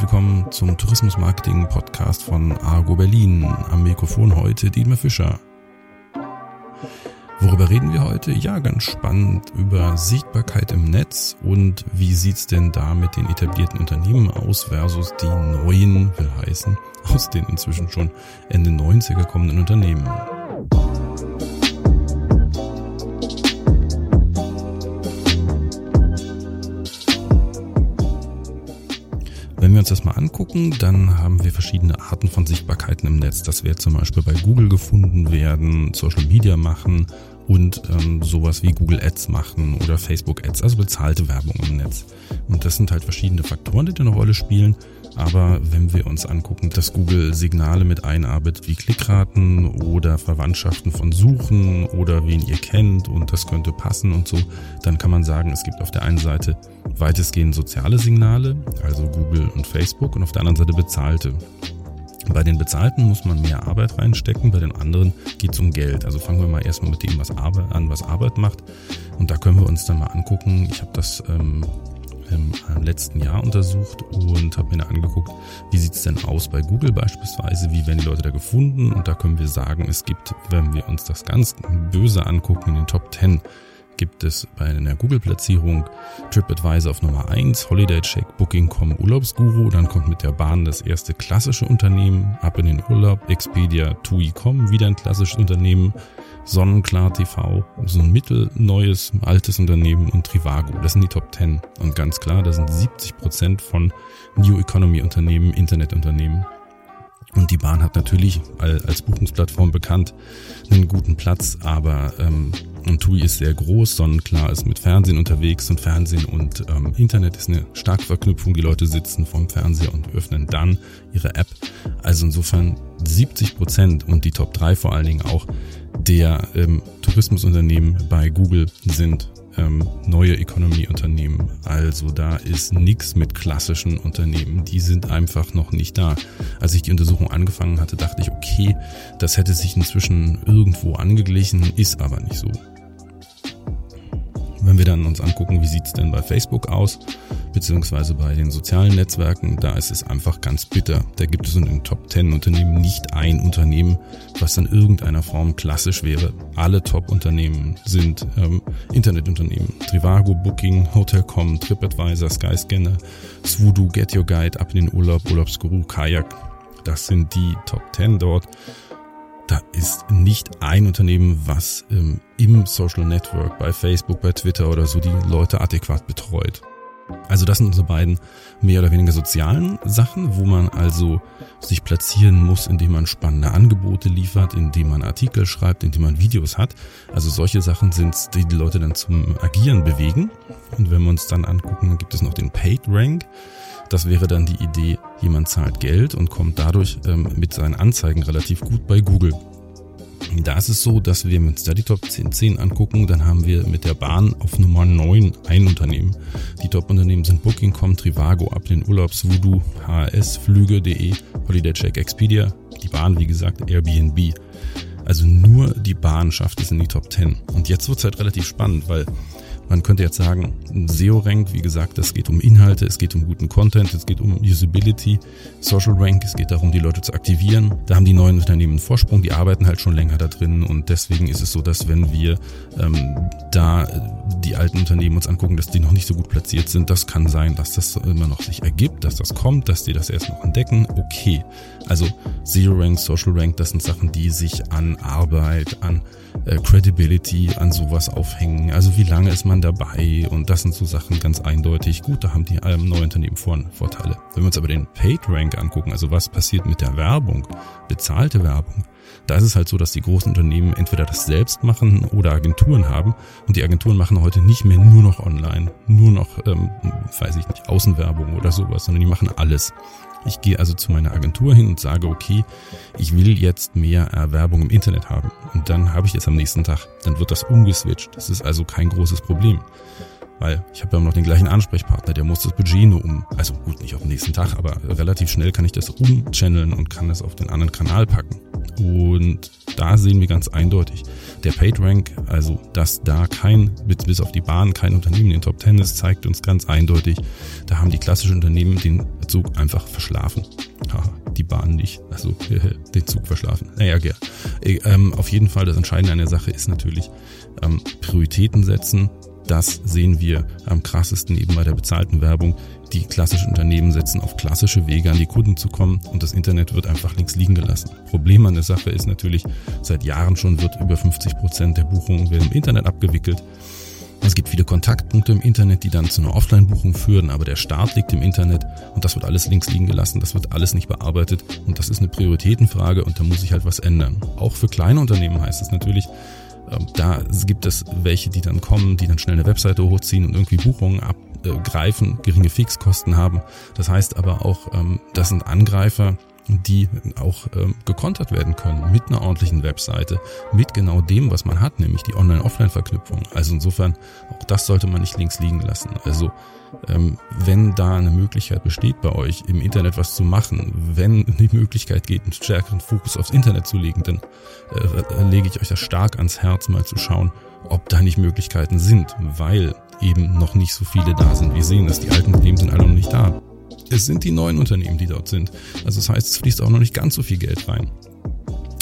herzlich willkommen zum Tourismus Marketing Podcast von Argo Berlin. Am Mikrofon heute Dietmar Fischer. Worüber reden wir heute? Ja, ganz spannend über Sichtbarkeit im Netz und wie sieht's denn da mit den etablierten Unternehmen aus versus die neuen, will heißen, aus den inzwischen schon Ende 90er kommenden Unternehmen. Das mal angucken, dann haben wir verschiedene Arten von Sichtbarkeiten im Netz. Das wird zum Beispiel bei Google gefunden werden, Social Media machen und ähm, sowas wie Google Ads machen oder Facebook Ads, also bezahlte Werbung im Netz. Und das sind halt verschiedene Faktoren, die eine Rolle spielen. Aber wenn wir uns angucken, dass Google Signale mit einarbeitet wie Klickraten oder Verwandtschaften von Suchen oder wen ihr kennt und das könnte passen und so, dann kann man sagen, es gibt auf der einen Seite weitestgehend soziale Signale, also Google und Facebook, und auf der anderen Seite bezahlte. Bei den Bezahlten muss man mehr Arbeit reinstecken, bei den anderen geht es um Geld. Also fangen wir mal erstmal mit dem was Arbeit an, was Arbeit macht. Und da können wir uns dann mal angucken. Ich habe das ähm, im letzten Jahr untersucht und habe mir angeguckt, wie sieht es denn aus bei Google beispielsweise, wie werden die Leute da gefunden? Und da können wir sagen, es gibt, wenn wir uns das ganz böse angucken, in den Top 10 gibt es bei einer Google-Platzierung TripAdvisor auf Nummer 1, Holiday Check, Booking.com, Urlaubsguru, dann kommt mit der Bahn das erste klassische Unternehmen, ab in den Urlaub, Expedia, TUI.com, wieder ein klassisches Unternehmen, Sonnenklar TV, so ein mittelneues, altes Unternehmen und Trivago. Das sind die Top 10. Und ganz klar, das sind 70 Prozent von New Economy Unternehmen, Internetunternehmen. Und die Bahn hat natürlich als Buchungsplattform bekannt einen guten Platz, aber ähm, und TUI ist sehr groß, Sonnenklar ist mit Fernsehen unterwegs und Fernsehen und ähm, Internet ist eine starke Verknüpfung. Die Leute sitzen vorm Fernseher und öffnen dann ihre App. Also insofern 70 Prozent und die Top 3 vor allen Dingen auch der ähm, Tourismusunternehmen bei Google sind ähm, neue Economy-Unternehmen. Also da ist nichts mit klassischen Unternehmen. Die sind einfach noch nicht da. Als ich die Untersuchung angefangen hatte, dachte ich, okay, das hätte sich inzwischen irgendwo angeglichen, ist aber nicht so. Wenn wir dann uns angucken, wie sieht's denn bei Facebook aus, beziehungsweise bei den sozialen Netzwerken, da ist es einfach ganz bitter. Da gibt es in den Top 10 Unternehmen nicht ein Unternehmen, was in irgendeiner Form klassisch wäre. Alle Top-Unternehmen sind ähm, Internetunternehmen. Trivago, Booking, Hotel.com, TripAdvisor, Skyscanner, Swoodoo, Get Your Guide, Ab in den Urlaub, Urlaubsguru, Kajak. Das sind die Top 10 dort da ist nicht ein Unternehmen, was ähm, im Social Network, bei Facebook, bei Twitter oder so die Leute adäquat betreut. Also das sind unsere beiden mehr oder weniger sozialen Sachen, wo man also sich platzieren muss, indem man spannende Angebote liefert, indem man Artikel schreibt, indem man Videos hat. Also solche Sachen sind, die die Leute dann zum Agieren bewegen. Und wenn wir uns dann angucken, gibt es noch den Paid Rank. Das wäre dann die Idee, jemand zahlt Geld und kommt dadurch ähm, mit seinen Anzeigen relativ gut bei Google. Da ist es so, dass wir da die Top 10, 10 angucken, dann haben wir mit der Bahn auf Nummer 9 ein Unternehmen. Die Top-Unternehmen sind Booking.com, Trivago, ab den Urlaubs, Voodoo, HRS, Flüge.de, Holiday Check, Expedia, die Bahn, wie gesagt, Airbnb. Also nur die Bahn schafft es in die Top 10. Und jetzt wird es halt relativ spannend, weil man könnte jetzt sagen, SEO-Rank, wie gesagt, es geht um Inhalte, es geht um guten Content, es geht um Usability. Social Rank, es geht darum, die Leute zu aktivieren. Da haben die neuen Unternehmen einen Vorsprung, die arbeiten halt schon länger da drin und deswegen ist es so, dass wenn wir ähm, da die alten Unternehmen uns angucken, dass die noch nicht so gut platziert sind, das kann sein, dass das immer noch sich ergibt, dass das kommt, dass die das erst noch entdecken. Okay, also Zero Rank, Social Rank, das sind Sachen, die sich an Arbeit, an äh, Credibility, an sowas aufhängen. Also wie lange ist man dabei und das sind so Sachen ganz eindeutig. Gut, da haben die ähm, neue Unternehmen Vor Vorteile. Wenn wir uns aber den Paid Rank angucken, also was passiert mit der Werbung, bezahlte Werbung, da ist es halt so, dass die großen Unternehmen entweder das selbst machen oder Agenturen haben und die Agenturen machen heute nicht mehr nur noch online, nur noch, ähm, weiß ich nicht, Außenwerbung oder sowas, sondern die machen alles. Ich gehe also zu meiner Agentur hin und sage, okay, ich will jetzt mehr Werbung im Internet haben. Und dann habe ich es am nächsten Tag. Dann wird das umgeswitcht. Das ist also kein großes Problem. Weil ich habe ja noch den gleichen Ansprechpartner, der muss das Budget nur um, also gut, nicht auf den nächsten Tag, aber relativ schnell kann ich das umchanneln und kann das auf den anderen Kanal packen. Und da sehen wir ganz eindeutig, der PageRank, also dass da kein, bis auf die Bahn, kein Unternehmen in den Top Ten ist, zeigt uns ganz eindeutig, da haben die klassischen Unternehmen den Zug einfach verschlafen. Haha, die Bahn nicht, also den Zug verschlafen. Naja, ja. Ähm, auf jeden Fall, das Entscheidende an der Sache ist natürlich ähm, Prioritäten setzen, das sehen wir am krassesten eben bei der bezahlten Werbung. Die klassischen Unternehmen setzen auf klassische Wege an die Kunden zu kommen und das Internet wird einfach links liegen gelassen. Problem an der Sache ist natürlich, seit Jahren schon wird über 50 Prozent der Buchungen werden im Internet abgewickelt. Es gibt viele Kontaktpunkte im Internet, die dann zu einer Offline-Buchung führen, aber der Start liegt im Internet und das wird alles links liegen gelassen, das wird alles nicht bearbeitet und das ist eine Prioritätenfrage und da muss sich halt was ändern. Auch für kleine Unternehmen heißt es natürlich, da gibt es welche, die dann kommen, die dann schnell eine Webseite hochziehen und irgendwie Buchungen abgreifen, geringe Fixkosten haben. Das heißt aber auch, ähm, das sind Angreifer, die auch ähm, gekontert werden können mit einer ordentlichen Webseite, mit genau dem, was man hat, nämlich die Online-Offline-Verknüpfung. Also insofern, auch das sollte man nicht links liegen lassen. Also ähm, wenn da eine Möglichkeit besteht bei euch, im Internet was zu machen, wenn die Möglichkeit geht, einen stärkeren Fokus aufs Internet zu legen, dann äh, lege ich euch das stark ans Herz, mal zu schauen, ob da nicht Möglichkeiten sind, weil eben noch nicht so viele da sind. Wir sehen, dass die alten Unternehmen sind alle noch nicht da. Es sind die neuen Unternehmen, die dort sind. Also das heißt, es fließt auch noch nicht ganz so viel Geld rein.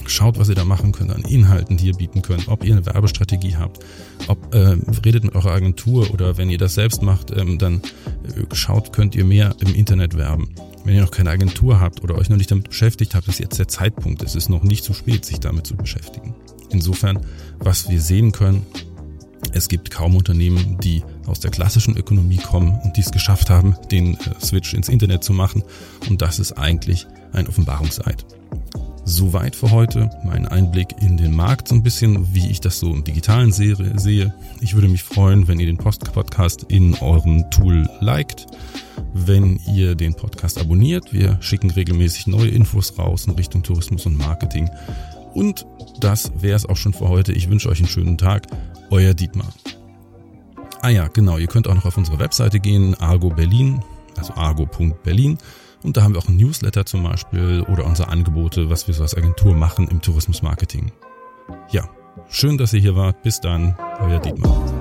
Schaut, was ihr da machen könnt an Inhalten, die ihr bieten könnt, ob ihr eine Werbestrategie habt, ob äh, redet mit eurer Agentur oder wenn ihr das selbst macht, ähm, dann äh, schaut, könnt ihr mehr im Internet werben. Wenn ihr noch keine Agentur habt oder euch noch nicht damit beschäftigt habt, ist jetzt der Zeitpunkt. Es ist noch nicht zu spät, sich damit zu beschäftigen. Insofern, was wir sehen können, es gibt kaum Unternehmen, die aus der klassischen Ökonomie kommen und die es geschafft haben, den äh, Switch ins Internet zu machen. Und das ist eigentlich ein Offenbarungseid. Soweit für heute mein Einblick in den Markt, so ein bisschen, wie ich das so im digitalen sehe. Ich würde mich freuen, wenn ihr den Post-Podcast in eurem Tool liked, wenn ihr den Podcast abonniert. Wir schicken regelmäßig neue Infos raus in Richtung Tourismus und Marketing. Und das wäre es auch schon für heute. Ich wünsche euch einen schönen Tag. Euer Dietmar. Ah ja, genau. Ihr könnt auch noch auf unsere Webseite gehen, Argo Berlin, also argo.berlin. Und da haben wir auch ein Newsletter zum Beispiel oder unsere Angebote, was wir so als Agentur machen im Tourismusmarketing. Ja, schön, dass ihr hier wart. Bis dann, euer Dietmar.